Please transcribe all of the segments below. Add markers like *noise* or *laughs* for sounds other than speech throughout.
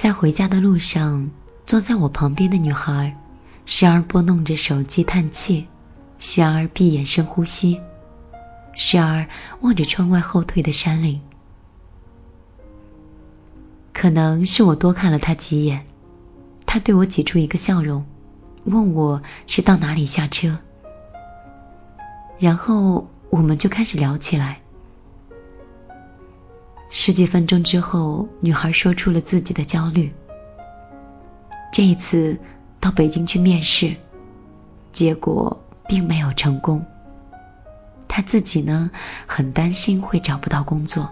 在回家的路上，坐在我旁边的女孩，时而拨弄着手机叹气，时而闭眼深呼吸，时而望着窗外后退的山岭。可能是我多看了她几眼，她对我挤出一个笑容，问我是到哪里下车，然后我们就开始聊起来。十几分钟之后，女孩说出了自己的焦虑。这一次到北京去面试，结果并没有成功。她自己呢，很担心会找不到工作。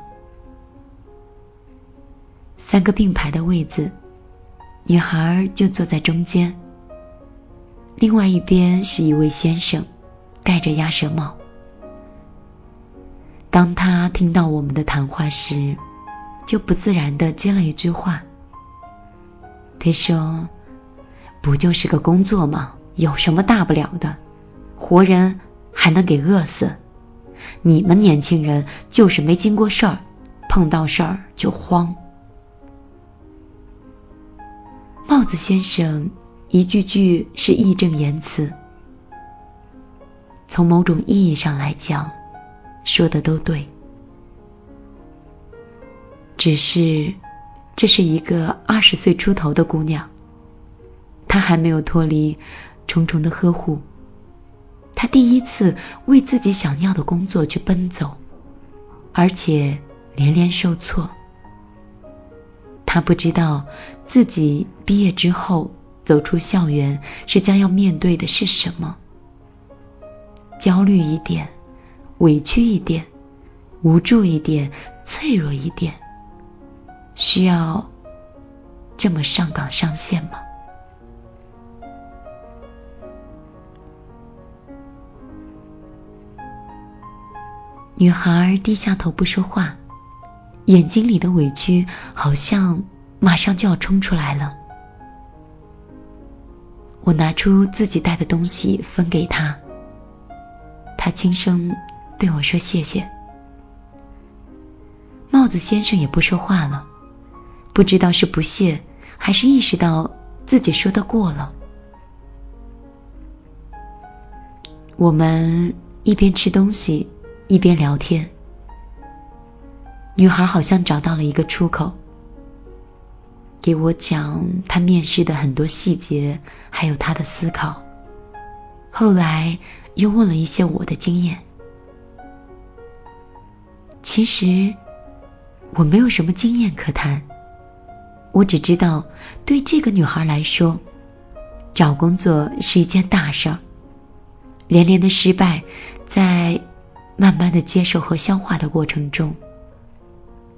三个并排的位子，女孩就坐在中间。另外一边是一位先生，戴着鸭舌帽。当他听到我们的谈话时，就不自然的接了一句话。他说：“不就是个工作吗？有什么大不了的？活人还能给饿死？你们年轻人就是没经过事儿，碰到事儿就慌。”帽子先生一句句是义正言辞，从某种意义上来讲。说的都对，只是这是一个二十岁出头的姑娘，她还没有脱离重重的呵护。她第一次为自己想要的工作去奔走，而且连连受挫。她不知道自己毕业之后走出校园是将要面对的是什么，焦虑一点。委屈一点，无助一点，脆弱一点，需要这么上纲上线吗？女孩低下头不说话，眼睛里的委屈好像马上就要冲出来了。我拿出自己带的东西分给她，她轻声。对我说谢谢。帽子先生也不说话了，不知道是不屑，还是意识到自己说的过了。我们一边吃东西，一边聊天。女孩好像找到了一个出口，给我讲她面试的很多细节，还有她的思考。后来又问了一些我的经验。其实我没有什么经验可谈，我只知道对这个女孩来说，找工作是一件大事儿。连连的失败，在慢慢的接受和消化的过程中，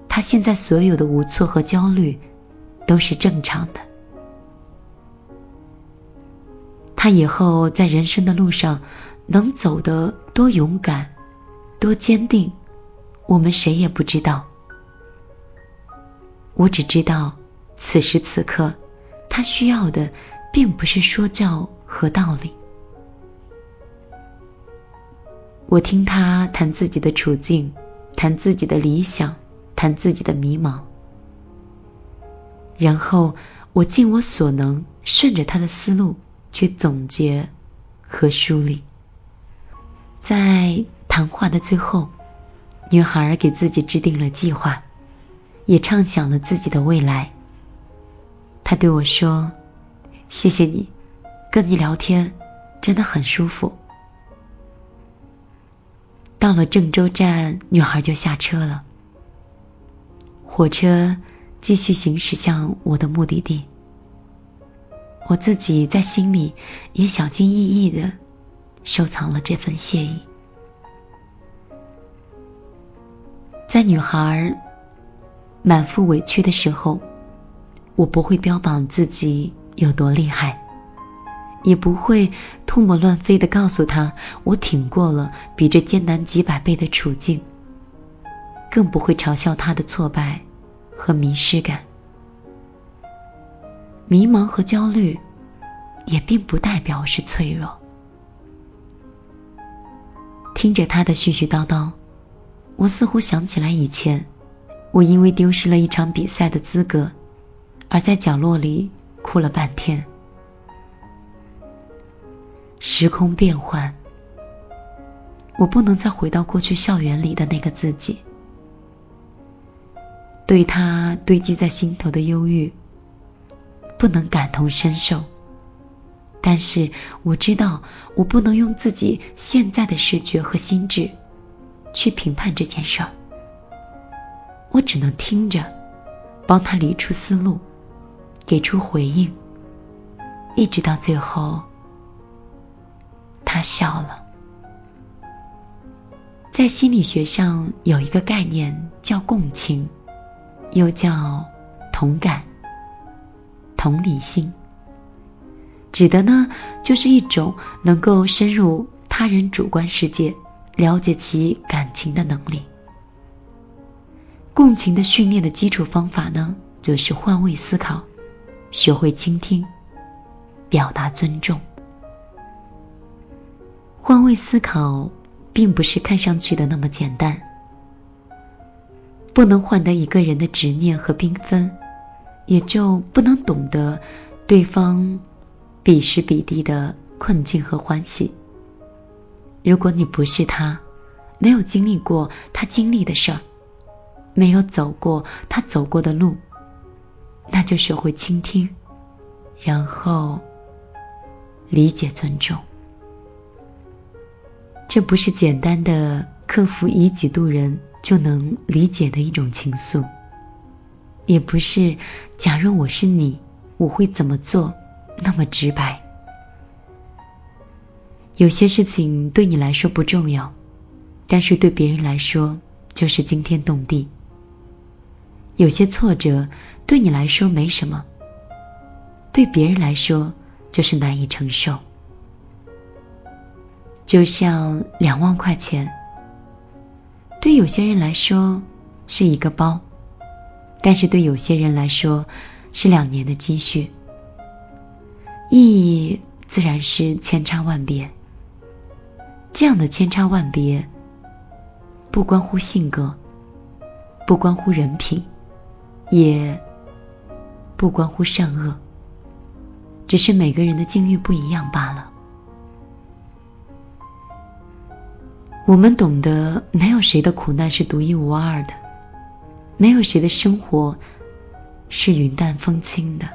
她现在所有的无措和焦虑都是正常的。她以后在人生的路上能走得多勇敢，多坚定。我们谁也不知道，我只知道，此时此刻，他需要的并不是说教和道理。我听他谈自己的处境，谈自己的理想，谈自己的迷茫，然后我尽我所能，顺着他的思路去总结和梳理，在谈话的最后。女孩给自己制定了计划，也畅想了自己的未来。她对我说：“谢谢你，跟你聊天真的很舒服。”到了郑州站，女孩就下车了。火车继续行驶向我的目的地。我自己在心里也小心翼翼的收藏了这份谢意。在女孩满腹委屈的时候，我不会标榜自己有多厉害，也不会唾沫乱飞的告诉她我挺过了比这艰难几百倍的处境，更不会嘲笑她的挫败和迷失感。迷茫和焦虑也并不代表是脆弱。听着他的絮絮叨叨。我似乎想起来以前，我因为丢失了一场比赛的资格，而在角落里哭了半天。时空变换，我不能再回到过去校园里的那个自己。对他堆积在心头的忧郁，不能感同身受。但是我知道，我不能用自己现在的视觉和心智去评判这件事儿。我只能听着，帮他理出思路，给出回应，一直到最后，他笑了。在心理学上有一个概念叫共情。又叫同感、同理心，指的呢就是一种能够深入他人主观世界、了解其感情的能力。共情的训练的基础方法呢，就是换位思考，学会倾听，表达尊重。换位思考并不是看上去的那么简单。不能换得一个人的执念和缤纷，也就不能懂得对方彼时彼地的困境和欢喜。如果你不是他，没有经历过他经历的事儿，没有走过他走过的路，那就学会倾听，然后理解、尊重。这不是简单的克服以己度人。就能理解的一种情愫，也不是“假如我是你，我会怎么做”那么直白。有些事情对你来说不重要，但是对别人来说就是惊天动地。有些挫折对你来说没什么，对别人来说就是难以承受。就像两万块钱。对有些人来说是一个包，但是对有些人来说是两年的积蓄，意义自然是千差万别。这样的千差万别，不关乎性格，不关乎人品，也不关乎善恶，只是每个人的境遇不一样罢了。我们懂得，没有谁的苦难是独一无二的，没有谁的生活是云淡风轻的。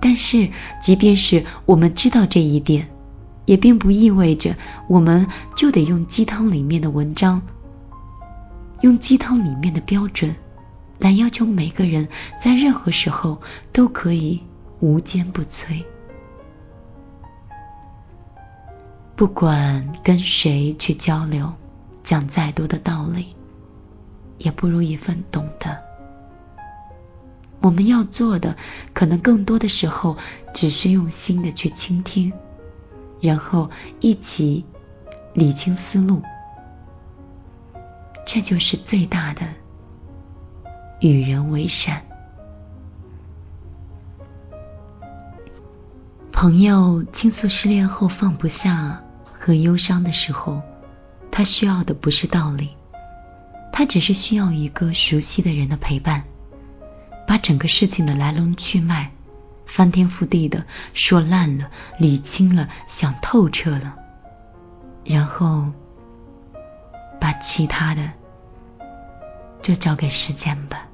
但是，即便是我们知道这一点，也并不意味着我们就得用鸡汤里面的文章，用鸡汤里面的标准，来要求每个人在任何时候都可以无坚不摧。不管跟谁去交流，讲再多的道理，也不如一份懂得。我们要做的，可能更多的时候，只是用心的去倾听，然后一起理清思路。这就是最大的与人为善。朋友倾诉失恋后放不下。和忧伤的时候，他需要的不是道理，他只是需要一个熟悉的人的陪伴，把整个事情的来龙去脉翻天覆地的说烂了、理清了、想透彻了，然后把其他的就交给时间吧。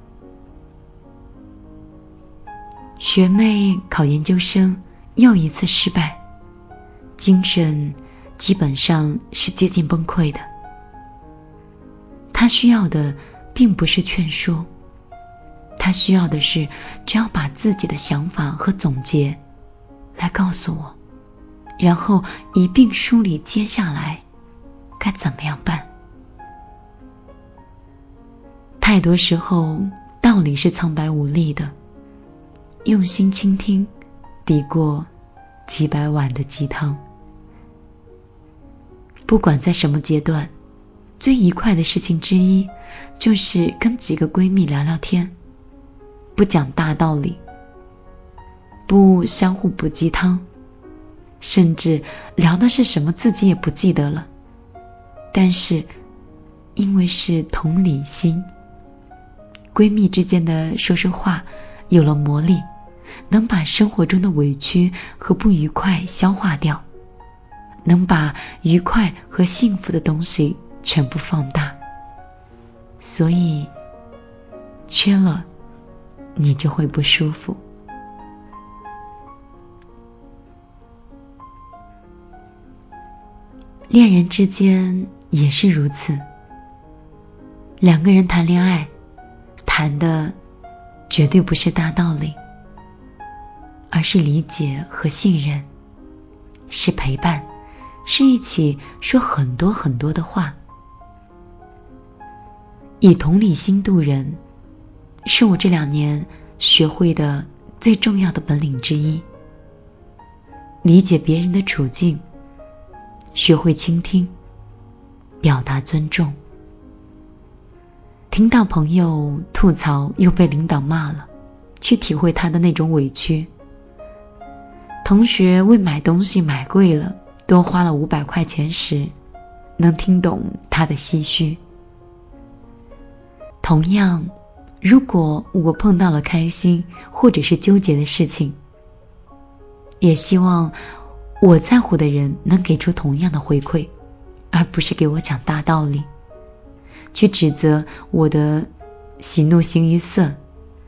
学妹考研究生又一次失败，精神。基本上是接近崩溃的。他需要的并不是劝说，他需要的是只要把自己的想法和总结来告诉我，然后一并梳理接下来该怎么样办。太多时候道理是苍白无力的，用心倾听抵过几百碗的鸡汤。不管在什么阶段，最愉快的事情之一，就是跟几个闺蜜聊聊天，不讲大道理，不相互补鸡汤，甚至聊的是什么自己也不记得了。但是，因为是同理心，闺蜜之间的说说话有了魔力，能把生活中的委屈和不愉快消化掉，能把愉快和幸福的东西全部放大。所以，缺了，你就会不舒服。恋人之间也是如此。两个人谈恋爱，谈的绝对不是大道理，而是理解和信任，是陪伴，是一起说很多很多的话。以同理心度人，是我这两年学会的最重要的本领之一。理解别人的处境。学会倾听，表达尊重。听到朋友吐槽又被领导骂了，去体会他的那种委屈。同学为买东西买贵了，多花了五百块钱时，能听懂他的唏嘘。同样，如果我碰到了开心或者是纠结的事情，也希望。我在乎的人能给出同样的回馈，而不是给我讲大道理，去指责我的喜怒形于色，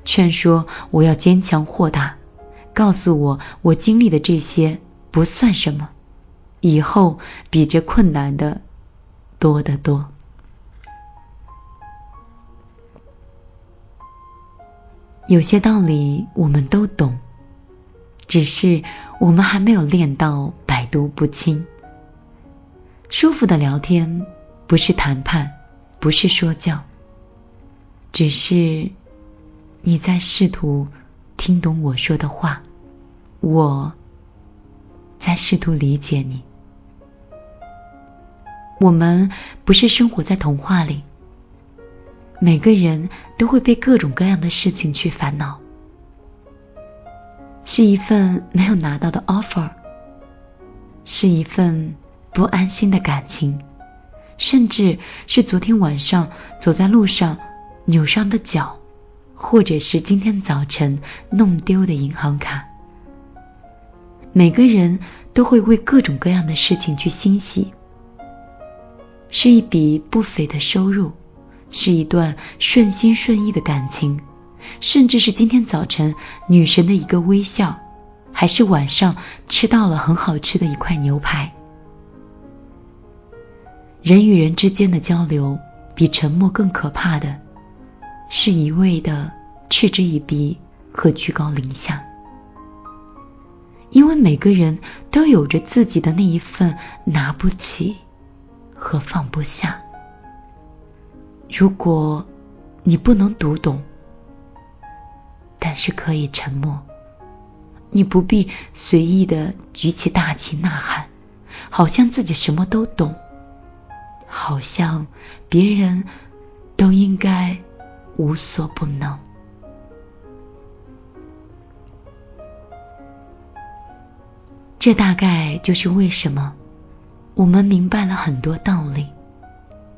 劝说我要坚强豁达，告诉我我经历的这些不算什么，以后比这困难的多得多。有些道理我们都懂。只是我们还没有练到百毒不侵。舒服的聊天不是谈判，不是说教，只是你在试图听懂我说的话，我在试图理解你。我们不是生活在童话里，每个人都会被各种各样的事情去烦恼。是一份没有拿到的 offer，是一份不安心的感情，甚至是昨天晚上走在路上扭伤的脚，或者是今天早晨弄丢的银行卡。每个人都会为各种各样的事情去欣喜，是一笔不菲的收入，是一段顺心顺意的感情。甚至是今天早晨女神的一个微笑，还是晚上吃到了很好吃的一块牛排。人与人之间的交流，比沉默更可怕的，是一味的嗤之以鼻和居高临下。因为每个人都有着自己的那一份拿不起和放不下。如果你不能读懂。但是可以沉默，你不必随意的举起大旗呐喊，好像自己什么都懂，好像别人都应该无所不能。这大概就是为什么我们明白了很多道理，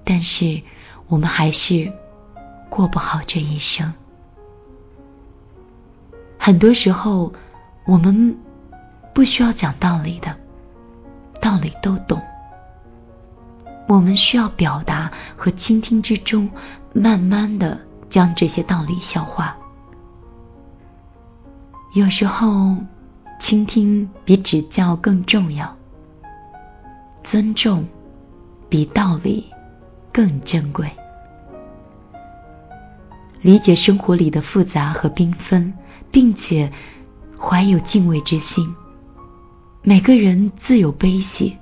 但是我们还是过不好这一生。很多时候，我们不需要讲道理的，道理都懂。我们需要表达和倾听之中，慢慢的将这些道理消化。有时候，倾听比指教更重要，尊重比道理更珍贵。理解生活里的复杂和缤纷。并且怀有敬畏之心。每个人自有悲喜，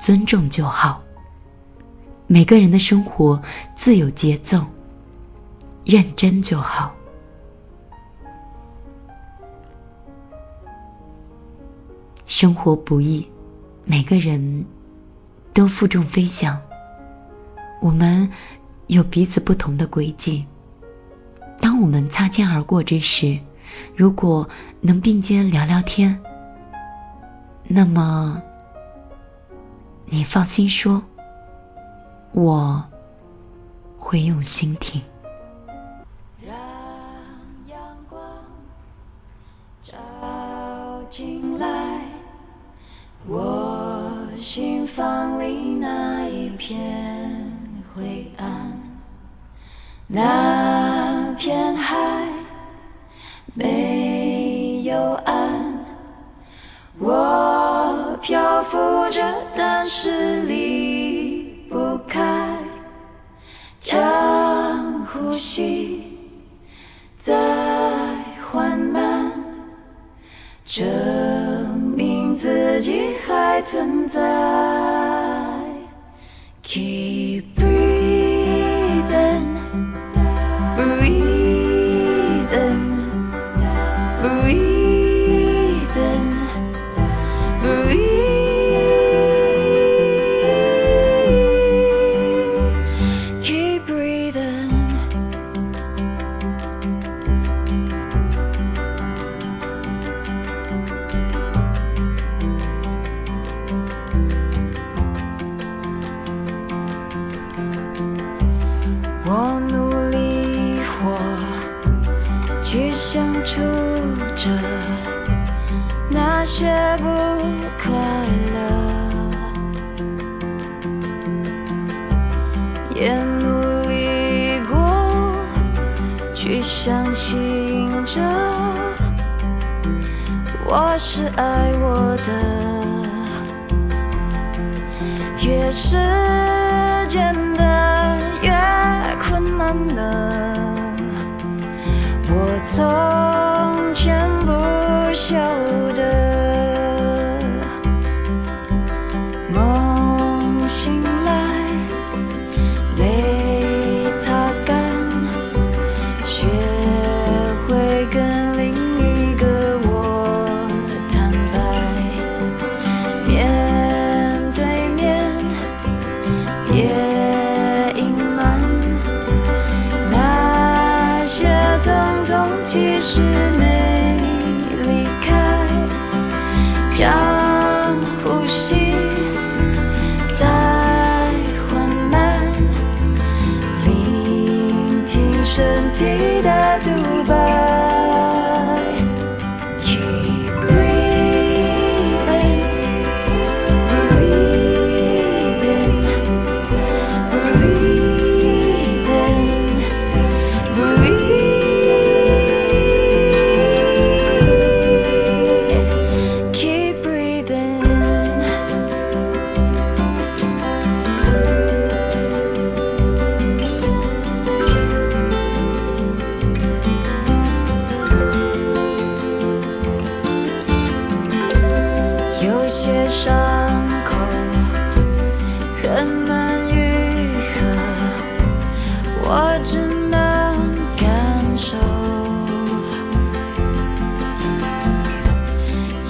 尊重就好。每个人的生活自有节奏，认真就好。生活不易，每个人都负重飞翔。我们有彼此不同的轨迹。当我们擦肩而过之时如果能并肩聊聊天那么你放心说我会用心听。让阳光照进来我心房里那一片灰暗。那没有岸我漂浮着但是离不开。像呼吸再缓慢证明自己还存在。K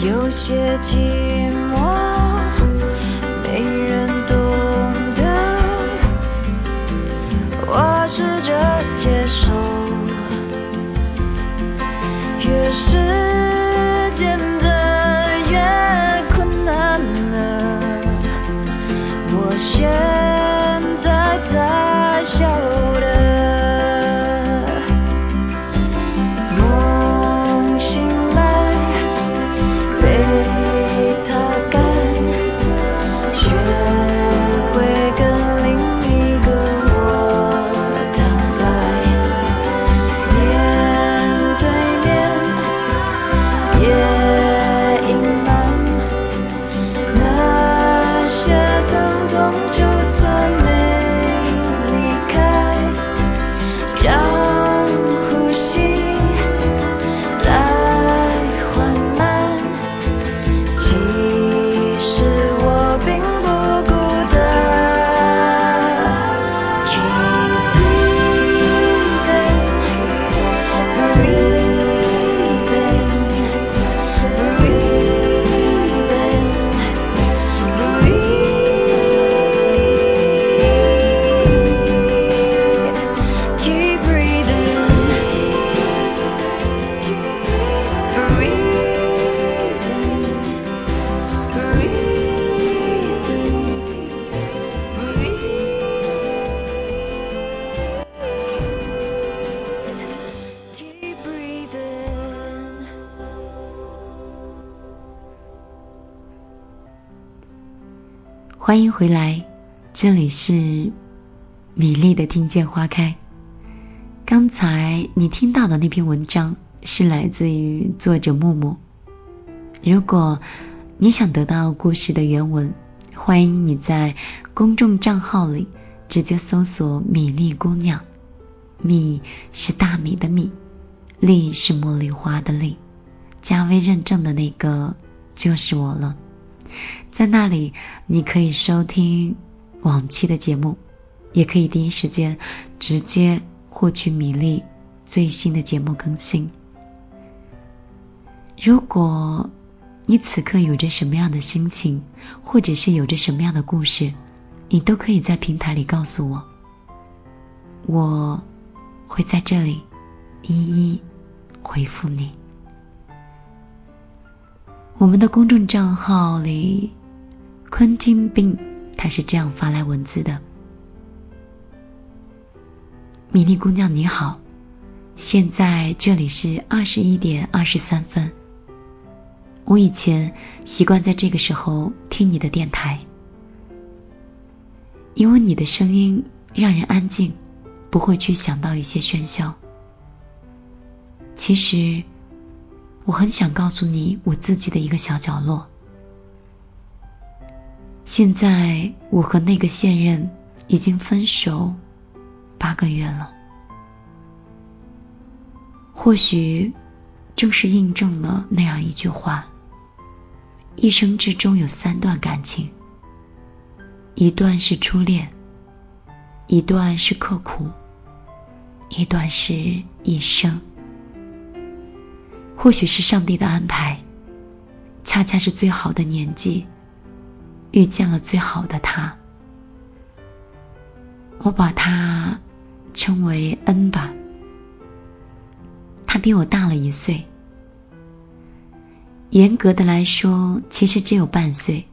有些寂寞。回来，这里是米粒的听见花开。刚才你听到的那篇文章是来自于作者木木。如果你想得到故事的原文，欢迎你在公众账号里直接搜索“米粒姑娘”，米是大米的米，粒是茉莉花的粒，加微认证的那个就是我了。在那里，你可以收听往期的节目，也可以第一时间直接获取米粒最新的节目更新。如果你此刻有着什么样的心情，或者是有着什么样的故事，你都可以在平台里告诉我，我会在这里一一回复你。我们的公众账号里。昆汀病，他是这样发来文字的：“米莉姑娘你好，现在这里是二十一点二十三分。我以前习惯在这个时候听你的电台，因为你的声音让人安静，不会去想到一些喧嚣。其实，我很想告诉你我自己的一个小角落。”现在我和那个现任已经分手八个月了，或许正是印证了那样一句话：一生之中有三段感情，一段是初恋，一段是刻苦，一段是一生。或许是上帝的安排，恰恰是最好的年纪。遇见了最好的他，我把他称为恩吧。他比我大了一岁，严格的来说，其实只有半岁。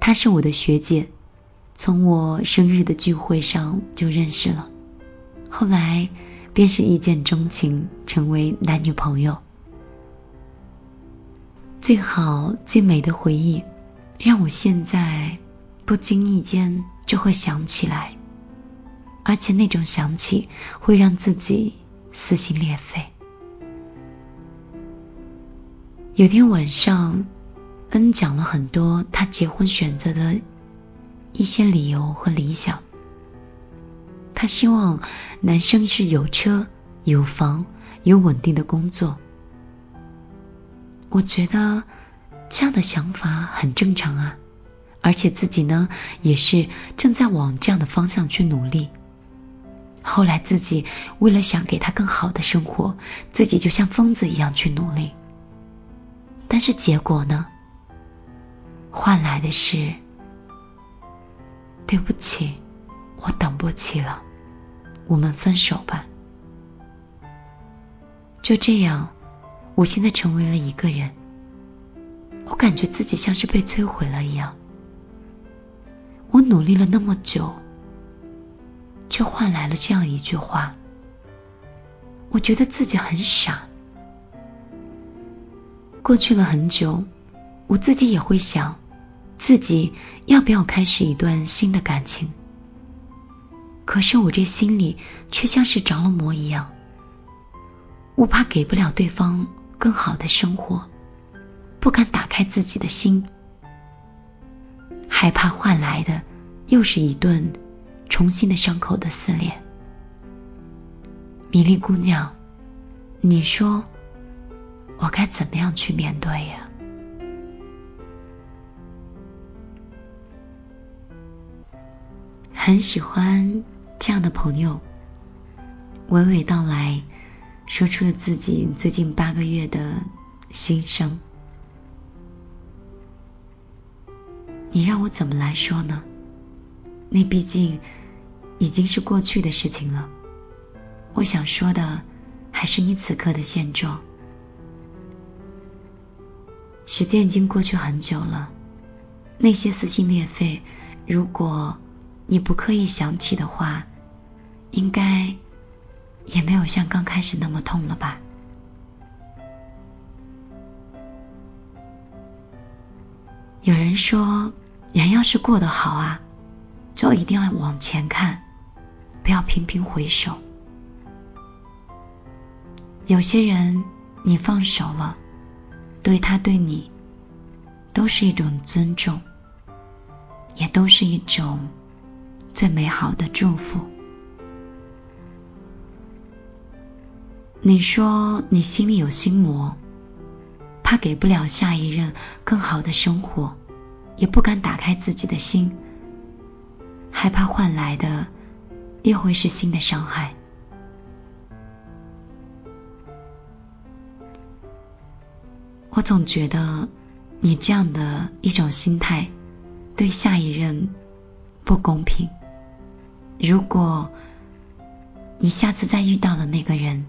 她是我的学姐，从我生日的聚会上就认识了，后来便是一见钟情，成为男女朋友。最好最美的回忆。让我现在不经意间就会想起来，而且那种想起会让自己撕心裂肺。有天晚上，恩讲了很多他结婚选择的一些理由和理想。他希望男生是有车有房有稳定的工作。我觉得。这样的想法很正常啊，而且自己呢也是正在往这样的方向去努力。后来自己为了想给他更好的生活，自己就像疯子一样去努力。但是结果呢，换来的是，对不起，我等不起了，我们分手吧。就这样，我现在成为了一个人。我感觉自己像是被摧毁了一样。我努力了那么久，却换来了这样一句话。我觉得自己很傻。过去了很久，我自己也会想，自己要不要开始一段新的感情。可是我这心里却像是着了魔一样，我怕给不了对方更好的生活。不敢打开自己的心，害怕换来的又是一顿重新的伤口的撕裂。米莉姑娘，你说我该怎么样去面对呀？很喜欢这样的朋友，娓娓道来说出了自己最近八个月的心声。你让我怎么来说呢？那毕竟已经是过去的事情了。我想说的还是你此刻的现状。时间已经过去很久了，那些撕心裂肺，如果你不刻意想起的话，应该也没有像刚开始那么痛了吧？说，人要是过得好啊，就一定要往前看，不要频频回首。有些人你放手了，对他对你都是一种尊重，也都是一种最美好的祝福。你说你心里有心魔，怕给不了下一任更好的生活，也不敢打开自己的心，害怕换来的又会是新的伤害。我总觉得你这样的一种心态对下一任不公平。如果你下次再遇到的那个人，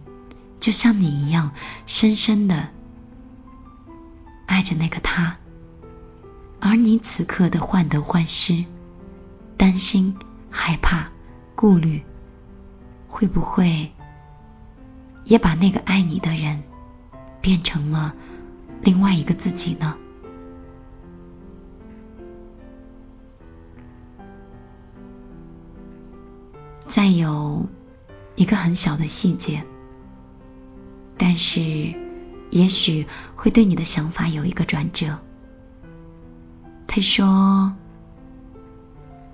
就像你一样深深的爱着那个他，而你此刻的患得患失、担心、害怕、顾虑，会不会也把那个爱你的人变成了？另外一个自己呢？再有一个很小的细节，但是也许会对你的想法有一个转折。他说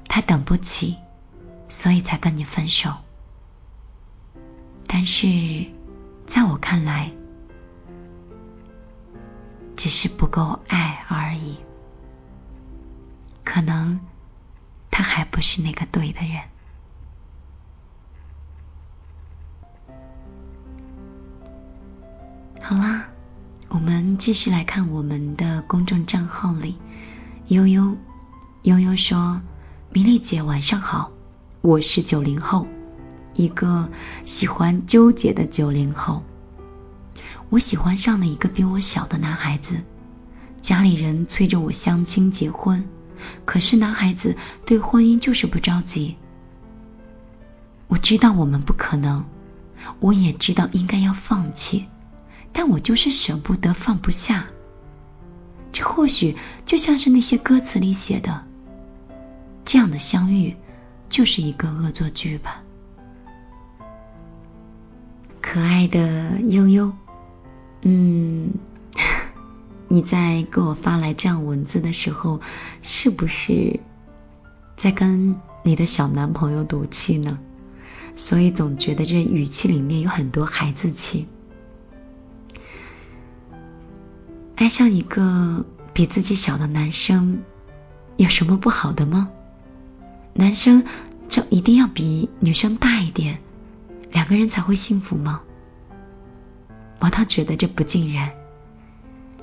他等不起，所以才跟你分手。但是在我看来，只是不够爱而已，可能他还不是那个对的人。好啦，我们继续来看我们的公众账号里，悠悠悠悠说：“米粒姐晚上好，我是九零后，一个喜欢纠结的九零后。”我喜欢上了一个比我小的男孩子，家里人催着我相亲结婚，可是男孩子对婚姻就是不着急。我知道我们不可能，我也知道应该要放弃，但我就是舍不得放不下。这或许就像是那些歌词里写的，这样的相遇就是一个恶作剧吧。可爱的悠悠。嗯，*laughs* 你在给我发来这样文字的时候，是不是在跟你的小男朋友赌气呢？所以总觉得这语气里面有很多孩子气。爱上一个比自己小的男生，有什么不好的吗？男生就一定要比女生大一点，两个人才会幸福吗？我倒觉得这不尽然，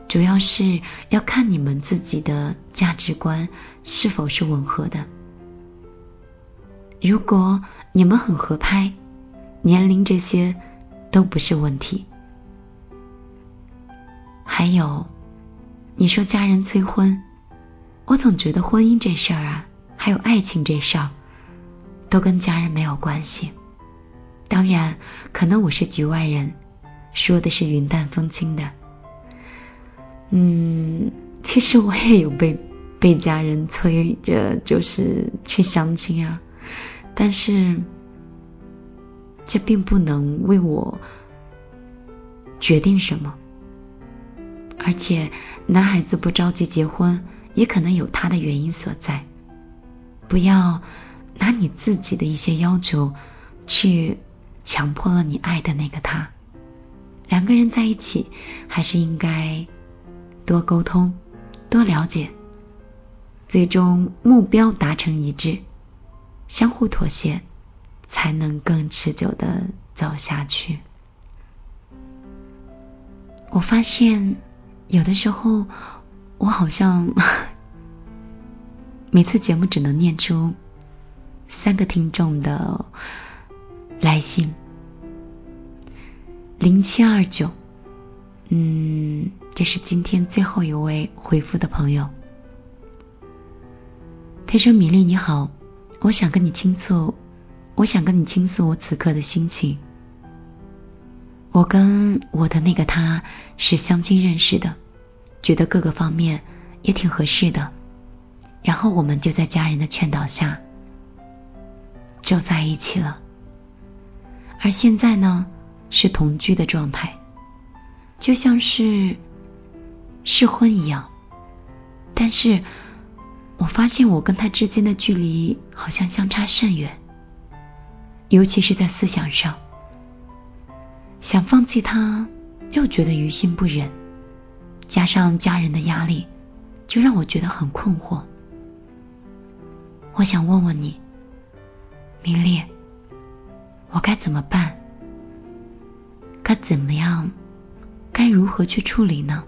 主要是要看你们自己的价值观是否是吻合的。如果你们很合拍，年龄这些都不是问题。还有，你说家人催婚，我总觉得婚姻这事儿啊，还有爱情这事儿，都跟家人没有关系。当然，可能我是局外人。说的是云淡风轻的，嗯，其实我也有被被家人催着，就是去相亲啊，但是这并不能为我决定什么，而且男孩子不着急结婚，也可能有他的原因所在，不要拿你自己的一些要求去强迫了你爱的那个他。两个人在一起，还是应该多沟通、多了解，最终目标达成一致，相互妥协，才能更持久的走下去。我发现有的时候，我好像 *laughs* 每次节目只能念出三个听众的来信。零七二九，嗯，这是今天最后一位回复的朋友。他说：“米粒你好，我想跟你倾诉，我想跟你倾诉我此刻的心情。我跟我的那个他是相亲认识的，觉得各个方面也挺合适的，然后我们就在家人的劝导下就在一起了。而现在呢，是同居的状态，就像是试婚一样。但是我发现我跟他之间的距离好像相差甚远，尤其是在思想上，想放弃他又觉得于心不忍，加上家人的压力，就让我觉得很困惑。我想问问你，明烈，我该怎么办？该怎么样？该如何去处理呢？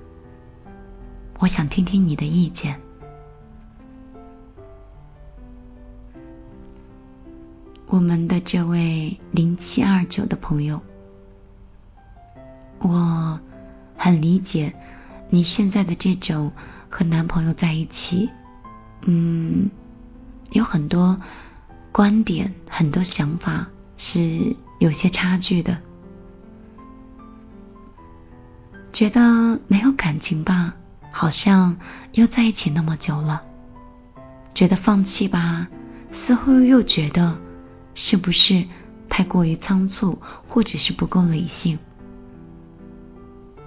我想听听你的意见。我们的这位零七二九的朋友，我很理解你现在的这种和男朋友在一起，嗯。有很多观点，很多想法是有些差距的。觉得没有感情吧，好像又在一起那么久了；觉得放弃吧，似乎又觉得是不是太过于仓促，或者是不够理性。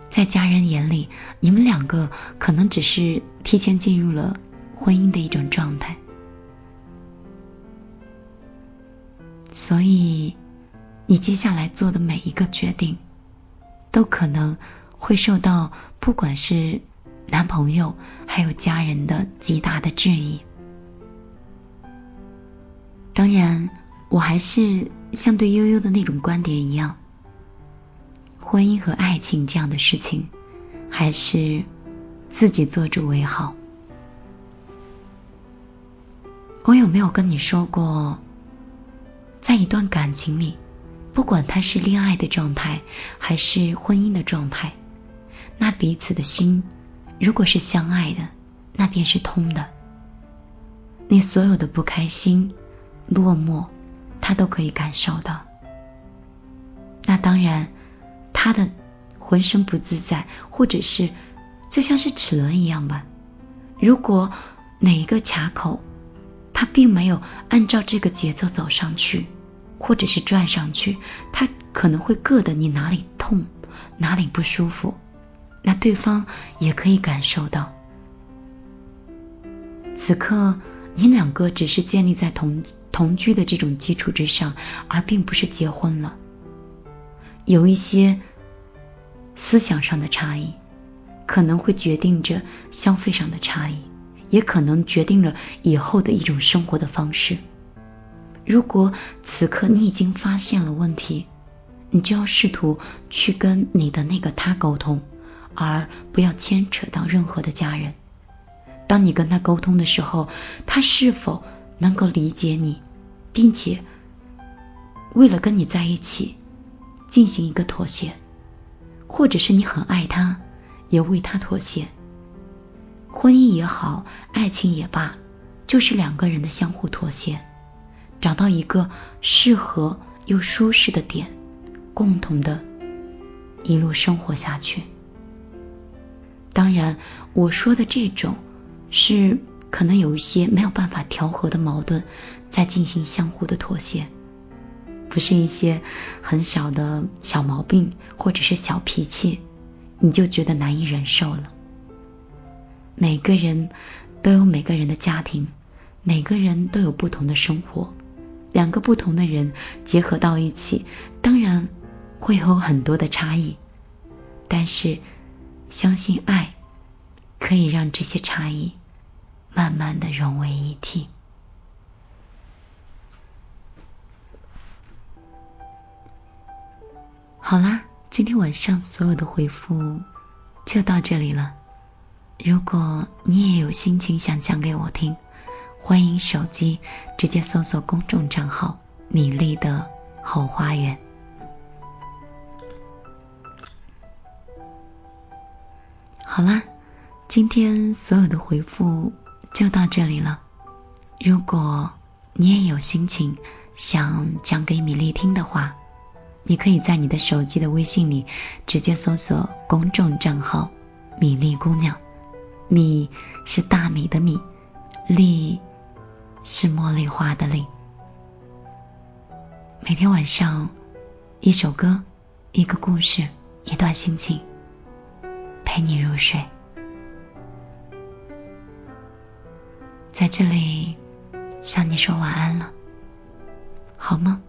在家人眼里，你们两个可能只是提前进入了婚姻的一种状态。所以，你接下来做的每一个决定，都可能会受到不管是男朋友还有家人的极大的质疑。当然，我还是像对悠悠的那种观点一样，婚姻和爱情这样的事情，还是自己做主为好。我有没有跟你说过？在一段感情里，不管他是恋爱的状态还是婚姻的状态，那彼此的心如果是相爱的，那便是通的。你所有的不开心、落寞，他都可以感受到。那当然，他的浑身不自在，或者是就像是齿轮一样吧。如果哪一个卡口，他并没有按照这个节奏走上去。或者是转上去，他可能会硌得你哪里痛，哪里不舒服，那对方也可以感受到。此刻你两个只是建立在同同居的这种基础之上，而并不是结婚了。有一些思想上的差异，可能会决定着消费上的差异，也可能决定了以后的一种生活的方式。如果此刻你已经发现了问题，你就要试图去跟你的那个他沟通，而不要牵扯到任何的家人。当你跟他沟通的时候，他是否能够理解你，并且为了跟你在一起进行一个妥协，或者是你很爱他，也为他妥协。婚姻也好，爱情也罢，就是两个人的相互妥协。找到一个适合又舒适的点，共同的一路生活下去。当然，我说的这种是可能有一些没有办法调和的矛盾，在进行相互的妥协，不是一些很小的小毛病或者是小脾气，你就觉得难以忍受了。每个人都有每个人的家庭，每个人都有不同的生活。两个不同的人结合到一起，当然会有很多的差异，但是相信爱可以让这些差异慢慢的融为一体。好啦，今天晚上所有的回复就到这里了。如果你也有心情想讲给我听。欢迎手机直接搜索公众账号“米粒的后花园”。好啦，今天所有的回复就到这里了。如果你也有心情想讲给米粒听的话，你可以在你的手机的微信里直接搜索公众账号“米粒姑娘”，米是大米的米。粒是茉莉花的丽。每天晚上，一首歌，一个故事，一段心情，陪你入睡。在这里，向你说晚安了，好吗？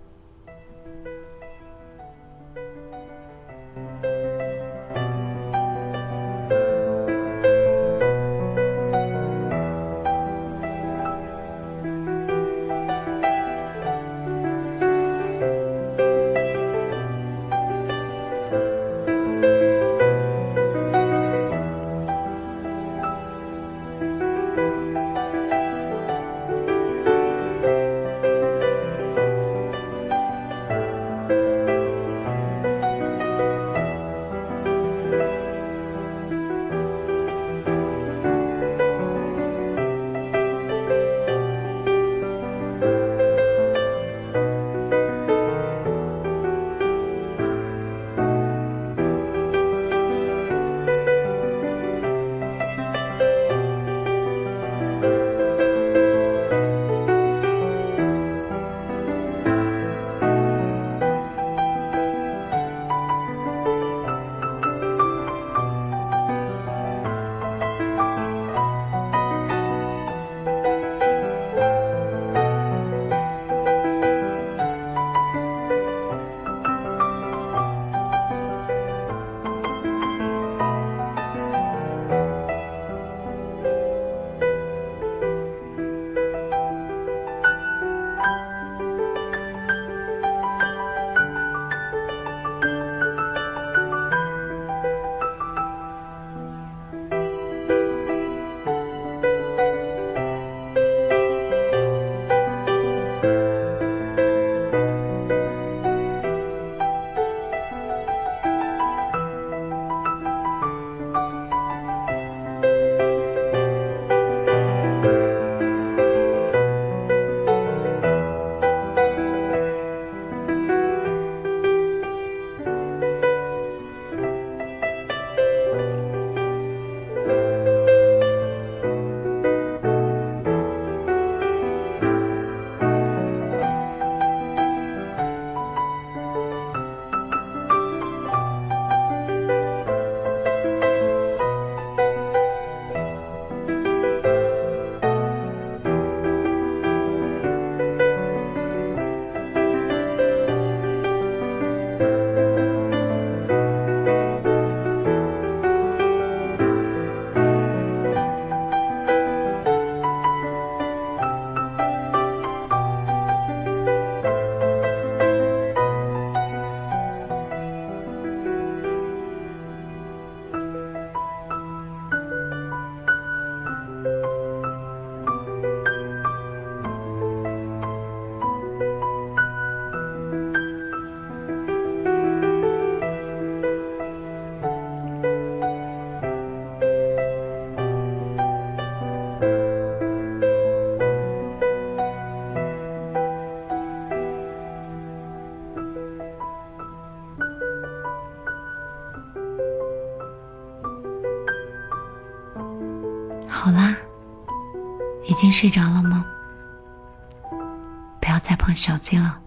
已经睡着了吗？不要再碰手机了，